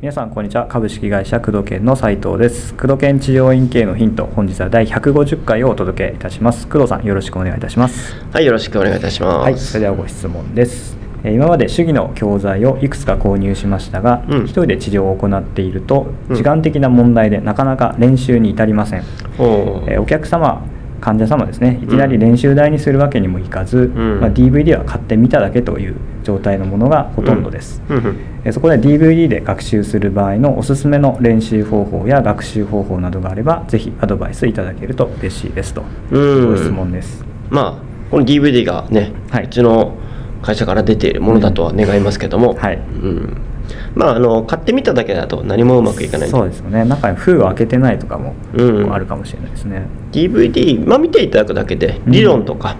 皆さんこんにちは。株式会社工藤研の斉藤です。工藤研治療院系のヒント本日は第150回をお届けいたします。工藤さんよろしくお願いいたします。はい、よろしくお願いいたします。はいそれではご質問です。えー今まで主義の教材をいくつか購入しましたが、うん。一人で治療を行っているとうん時間的な問題でなかなか練習に至りません、おー。えーお客様患者様ですね。いきなり練習台にするわけにもいかず、ん。まあ、DVD は買ってみただけという状態のものがほとんどです、うんうん。えーそこで DVD で学習する場合のおすすめの練習方法や学習方法などがあればぜひアドバイスいただけると嬉しいですと。うん。ご質問です。まあ、この DVD がね、はい。うちの会社から出ているものだとは願いますけども、はい。うんまあ、あの買ってみただけだと何もうまくいかないそうですよね。中に封を開けてないとかもうんあるかもしれないですね、DVD、まあ、見ていただくだけでうん。理論とか、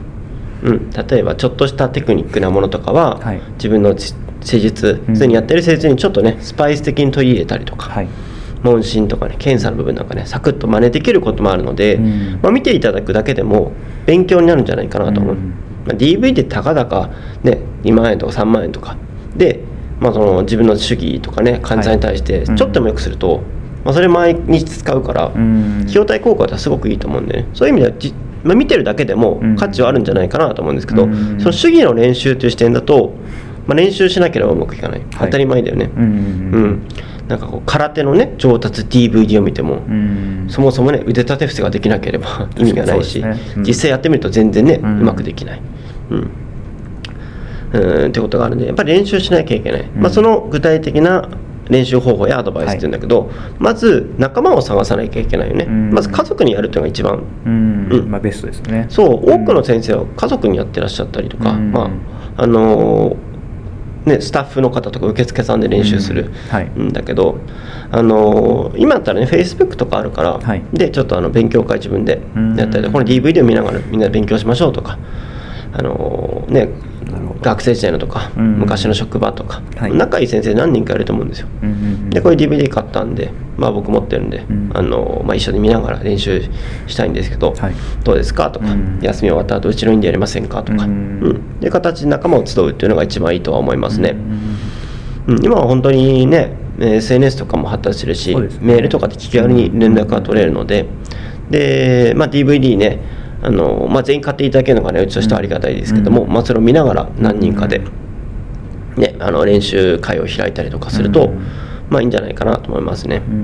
うん。例えばちょっとしたテクニックなものとかは、はい。自分のち施術うん。すでにやってる施術にちょっとねスパイス的に取り入れたりとか、はい。問診とかね検査の部分なんかねサクッと真似できることもあるので、うん。まあ、見ていただくだけでも勉強になるんじゃないかなと思う、うん。まあ、DV ってたかだか、ね、2万円とか3万円とか。で、まあ、その自分の主義とかね患者さんに対してはいちょっとでもよくすると、まあ、それ毎日使うから、うん。費用対効果はすごくいいと思うんでね。そういう意味ではじ、まあ、見てるだけでもうん。価値はあるんじゃないかなと思うんですけど、うん。その主義の練習という視点だと、まあ、練習しなければうまくいかない、当たり前だよね、うんうん、なんかこう空手のね上達 DVD を見ても、うん。そもそもね腕立て伏せができなければ意味がないし、ね。うん。実際やってみると全然ね、ううんまくできない。うんうんってことがあるんでやっぱり練習しなきゃいけない、ん。まあ、その具体的な練習方法やアドバイスっていうんだけど、まず仲間を探さなきゃいけないよね、うん。まず家族にやるっていうのが一番うん。うん。まあベストですね。そう多くの先生は家族にやってらっしゃったりとか、うん。まああのーね、スタッフの方とか受付さんで練習するうん。はい。んだけど、あのー今だったらねフェイスブックとかあるから、はい。でちょっとあの勉強会自分でうんやったりとかこの DVD を見ながらみんなで勉強しましょうとか、あのーね学生時代のとか、うん。昔の職場とか、はい。仲いい先生何人かいると思うんですよ。うんうんうん。でこれ DVD 買ったんで、まあ、僕持ってるんで、うん。あのまあ、一緒に見ながら練習したいんですけど、はい。どうですかとか、うん。休み終わった後うちの院でやりませんかとか、ううん。んで形で仲間を集うっていうのが一番いいとは思いますね、うんうん今は本当にねえー SNS とかも発達してるし、ね。メールとかで気軽に連絡が取れるのでで、まあ、DVD ねあの、まあ、全員買っていただけるのがねうちとしてはありがたいですけども、うん。まあ、それを見ながら何人かで、うん。ね、あの練習会を開いたりとかすると、うん。まあいいんじゃないかなと思いますね。う。ん。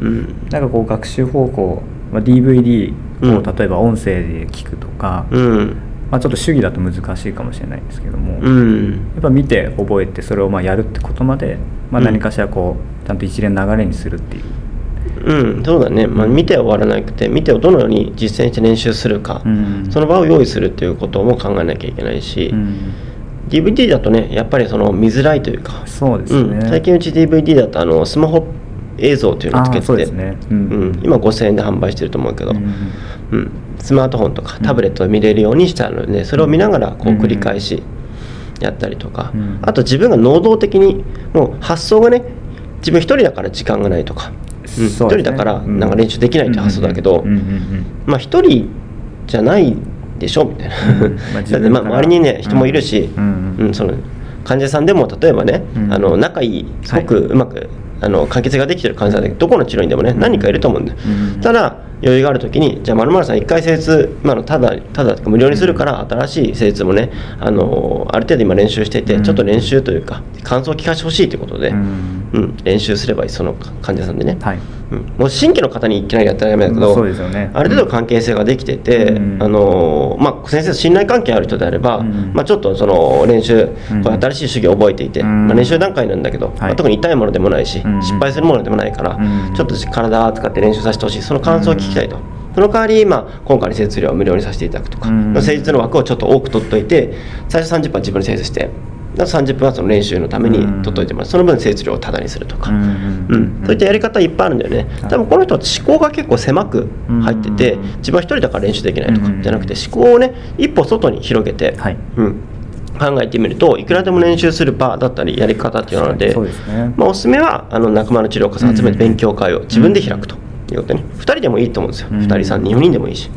うん。なんかこう学習方法、まあ、DVD うん。を例えば音声で聞くとか、うん。まあ、ちょっと主義だと難しいかもしれないんですけども、うやんっぱ見て覚えてそれをまあやるってことまで、まあ、うん。何かしらこうちゃんと一連の流れにするっていう、うん、そうだね、まあ、見ては終わらなくて見てをどのように実践して練習するか、うん。その場を用意するっていうことも考えなきゃいけないし、うん。DVD だとねやっぱりその見づらいというかそうですね、うん、最近うち DVD だとあのスマホ映像っていうのをつけてて、あーそうですね。ううん。ん今5000円で販売してると思うけど、ううんん。スマートフォンとかタブレットで見れるようにしてあるのでそれを見ながらこううん繰り返しやったりとか、うん。あと自分が能動的にもう発想がね自分一人だから時間がないとか、うん一人だからなんか練習できないって発想だけど、まあ一人じゃないでしょみたいな、だってまあ周りにね人もいるし、うんその患者さんでも例えばね、うんあの仲いいすごくうまく、あの関係性ができてる患者さんでどこの治療院でもね何人かいると思うんだよ、うん。ただ余裕がある時にじゃあまるさん1回施術、まあ、ただただ無料にするから新しい施術もねあのある程度今練習していて、うん。ちょっと練習というか感想を聞かせてほしいということで、ううんん練習すればいいその患者さんでね、はいうん。もう新規の方にいきなりやったらダメだけど、そうですよね。ある程度関係性ができてて、うん。あのまあ、先生と信頼関係ある人であれば、うん。まあ、ちょっとその練習、うん。これ新しい主義を覚えていて、うん。まあ、練習段階なんだけど、まあ特に痛いものでもないし、うん。失敗するものでもないから、うん。ちょっと体を使って練習させてほしい。その感想を聞きたいと。その代わり、まあ、今回の施術料は無料にさせていただくとか、うん。施術の枠をちょっと多く取っといて最初30分は自分で施術して30分はその練習のために取っといてもらうその分施術料をタダにするとか、うんうん、そういったやり方いっぱいあるんだよね、多分この人は思考が結構狭く入ってて、うん。自分は一人だから練習できないとかうんじゃなくて、思考をね、一歩外に広げて、はい。うん、考えてみると、いくらでも練習する場だったり、やり方っていうので、まあ、おすすめはあの仲間の治療家さん集めてうん勉強会を自分で開くということね、2人でもいいと思うんですよ、うん。2人、3人、4人でもいいし。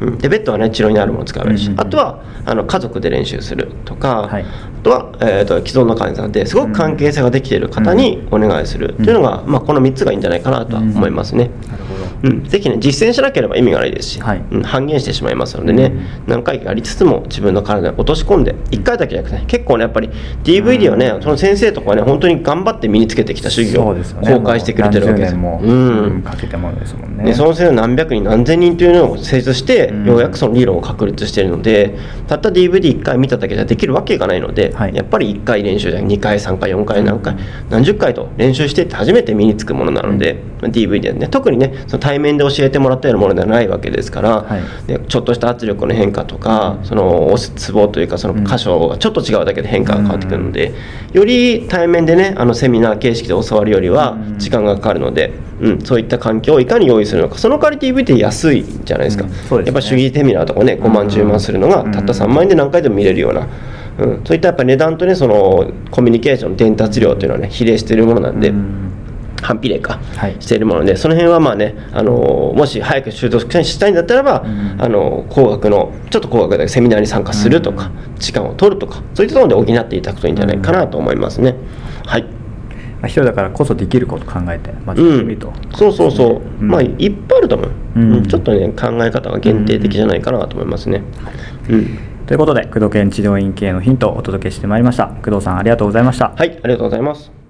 うん、でベッドはね治療にあるものを使えばいいし、うんうんうん。あとはあの家族で練習するとか、はい。あとは、えー、と既存の患者さんですごく関係性ができている方にお願いするというのが、まあ、この3つがいいんじゃないかなとは思いますね。なるほどうん、ぜひね実践しなければ意味がないですし、はい。うん、半減してしまいますのでね、うん。何回かやりつつも自分の体に落とし込んで1回だけじゃなくて、ね、結構ねやっぱり DVD はね、その先生とかはね本当に頑張って身につけてきた主義を公開してくれてるわけですよ。もうん。かけてものですもんね。でその先生何百人何千人というのを成立して、うん。ようやくその理論を確立しているのでたった DVD1 回見ただけじゃできるわけがないので、はい。やっぱり1回練習じゃ2回3回4回何回、うん。何十回と練習していって初めて身につくものなので、DVD はね特にねその対面で教えてもらったようなものではないわけですから、はい。でちょっとした圧力の変化とか、その押すツボというかその箇所がちょっと違うだけで変化が変わってくるので、より対面でねあのセミナー形式で教わるよりはうん。時間がかかるので、うん、そういった環境をいかに用意するのか。その代わり DVD って安いじゃないですか、すね。やっぱ主義セミナーとかね5万10万するのがたった3万円で何回でも見れるような、うん、そういったやっぱ値段とねそのコミュニケーション伝達量というのはね比例しているものなんで。うん反比例か、はい。しているものでその辺はまあね、あのもし早く習得したいんだったらば、うん。あの工学のちょっと工学でセミナーに参加するとか、時間を取るとかそういったところで補っていただくといいんじゃないかなと思いますね。はい。ま人だからこそできることを考えてまずうん。そうそうそう、うん。まあいっぱいあると思う、うん。うんちょっとね考え方が限定的じゃないかなと思いますね、うん。ということで工藤研治療院系のヒントをお届けしてまいりました。工藤さんありがとうございました。はいありがとうございます